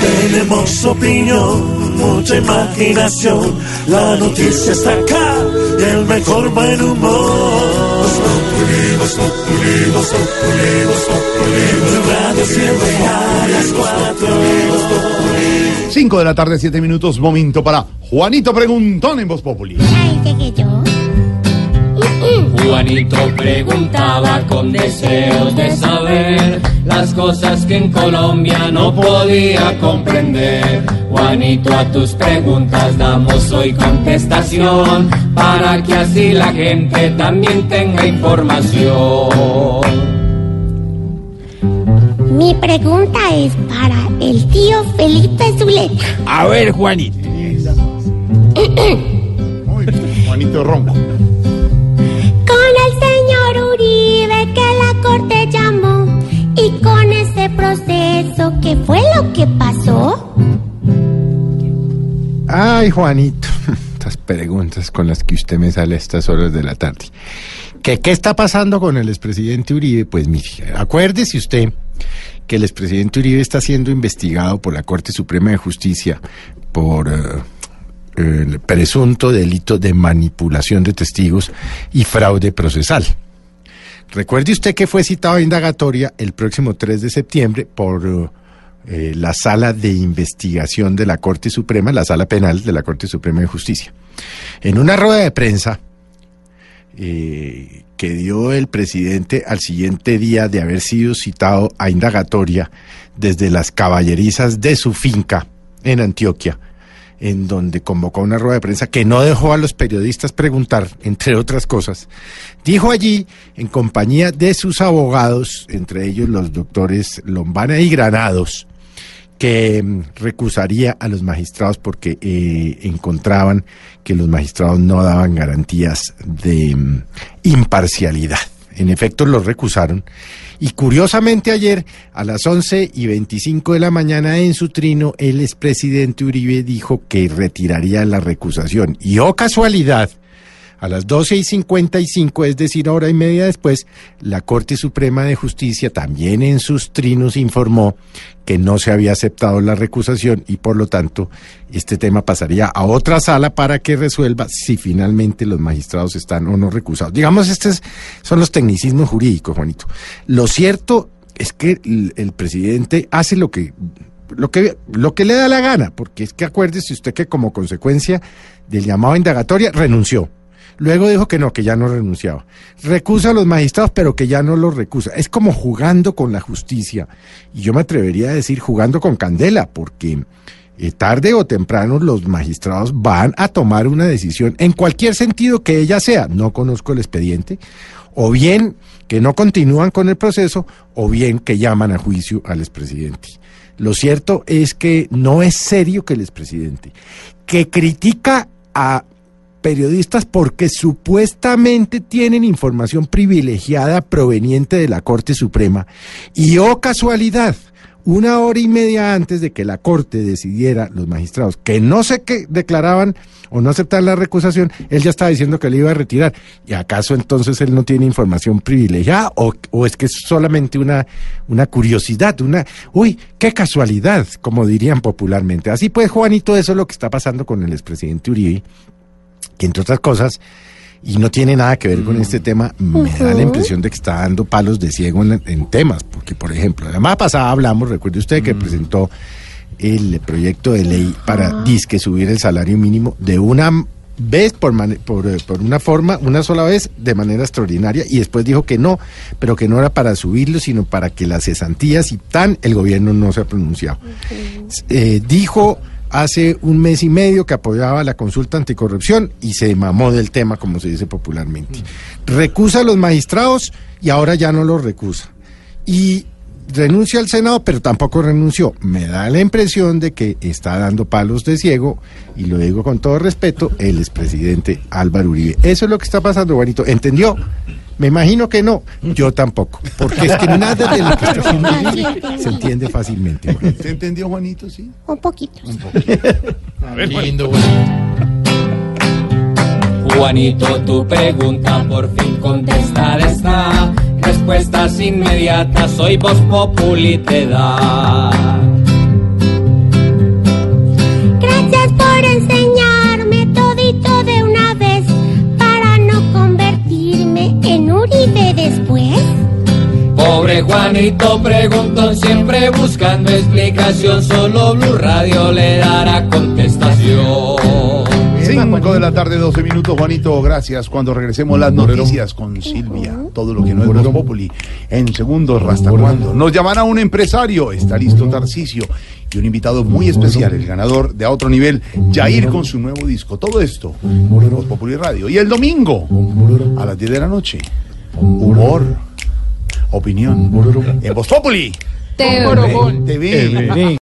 Tenemos opinión, mucha imaginación. La noticia está acá y el mejor buen humor. Radio siempre a las cuatro. 5 de la tarde, 7 minutos, momento para Juanito Preguntón en Voz Populi. Ay, llegué yo. Juanito preguntaba con deseos de saber las cosas que en Colombia no podía comprender. Juanito, a tus preguntas damos hoy contestación para que así la gente también tenga información. Mi pregunta es para el tío Felipe Zuleta. A ver, Juanito. Muy bien, Juanito Ronco. Que la corte llamó y con ese proceso, ¿qué fue lo que pasó? Ay, Juanito. Estas preguntas con las que usted me sale a estas horas de la tarde. ¿Qué, qué está pasando con el expresidente Uribe? Pues mire, acuérdese usted que el expresidente Uribe está siendo investigado por la Corte Suprema de Justicia por eh, el presunto delito de manipulación de testigos y fraude procesal. Recuerde usted que fue citado a indagatoria el próximo 3 de septiembre por eh, eh, la sala de investigación de la Corte Suprema, la sala penal de la Corte Suprema de Justicia. En una rueda de prensa eh, que dio el presidente al siguiente día de haber sido citado a indagatoria desde las caballerizas de su finca en Antioquia, en donde convocó una rueda de prensa que no dejó a los periodistas preguntar, entre otras cosas. Dijo allí, en compañía de sus abogados, entre ellos los doctores Lombana y Granados, que mm, recusaría a los magistrados porque eh, encontraban que los magistrados no daban garantías de mm, imparcialidad. En efecto, los recusaron. Y curiosamente ayer, a las 11 y 25 de la mañana en su trino, el expresidente Uribe dijo que retiraría la recusación. Y oh casualidad, a las 12 y 55, es decir, hora y media después, la Corte Suprema de Justicia también en sus trinos informó que no se había aceptado la recusación y por lo tanto este tema pasaría a otra sala para que resuelva si finalmente los magistrados están o no recusados. Digamos, estos son los tecnicismos jurídicos, Juanito. Lo cierto es que el, presidente hace lo que lo que, lo que le da la gana, porque es que acuérdese usted que como consecuencia del llamado a indagatoria renunció. Luego dijo que no, que ya no renunciaba. Recusa a los magistrados, pero que ya no los recusa. Es como jugando con la justicia. Y yo me atrevería a decir jugando con candela, porque eh, tarde o temprano los magistrados van a tomar una decisión en cualquier sentido que ella sea. No conozco el expediente. O bien que no continúan con el proceso, o bien que llaman a juicio al expresidente. Lo cierto es que no es serio que el expresidente, que critica a periodistas porque supuestamente tienen información privilegiada proveniente de la Corte Suprema. Y oh casualidad, una hora y media antes de que la Corte decidiera, los magistrados, que no sé qué declaraban o no aceptaban la recusación, él ya estaba diciendo que le iba a retirar. ¿Y acaso entonces él no tiene información privilegiada o, o es que es solamente una, una curiosidad, una, uy, qué casualidad, como dirían popularmente? Así pues, Juanito, eso es lo que está pasando con el expresidente Uribe que entre otras cosas, y no tiene nada que ver con este tema, me da la impresión de que está dando palos de ciego en, en temas, porque por ejemplo, la semana pasada hablamos, recuerde usted que presentó el proyecto de ley para disque subir el salario mínimo de una vez por, por, eh, por una forma, una sola vez, de manera extraordinaria, y después dijo que no, pero que no era para subirlo, sino para que las cesantías y tan, el gobierno no se ha pronunciado. Eh, dijo hace un mes y medio que apoyaba la consulta anticorrupción y se mamó del tema, como se dice popularmente. Recusa a los magistrados y ahora ya no los recusa. Y renuncia al Senado, pero tampoco renunció. Me da la impresión de que está dando palos de ciego, y lo digo con todo respeto, el expresidente Álvaro Uribe. Eso es lo que está pasando, Juanito. ¿Entendió? Me imagino que no. Yo tampoco. Porque es que nada de lo que está haciendo se entiende fácilmente. Juanito. ¿Usted entendió, Juanito? Sí. Un poquito. Lindo, Juanito. Juanito, tu pregunta por fin contestada está. Respuestas inmediatas, hoy Voz Populi te da. Juanito preguntó siempre buscando explicación, solo Blue Radio le dará contestación. 5 de la tarde, 12 minutos, Juanito, gracias. Cuando regresemos las noticias con Silvia, todo lo que no es Voz Populi, en segundos, ¿hasta cuándo? Nos llamará un empresario, está listo Tarcisio, y un invitado muy especial, el ganador de a otro nivel, Jair con su nuevo disco. Todo esto, Voz Populi Radio. Y el domingo, a las 10 de la noche, humor, opinión, en Voz Populi. TV. TV.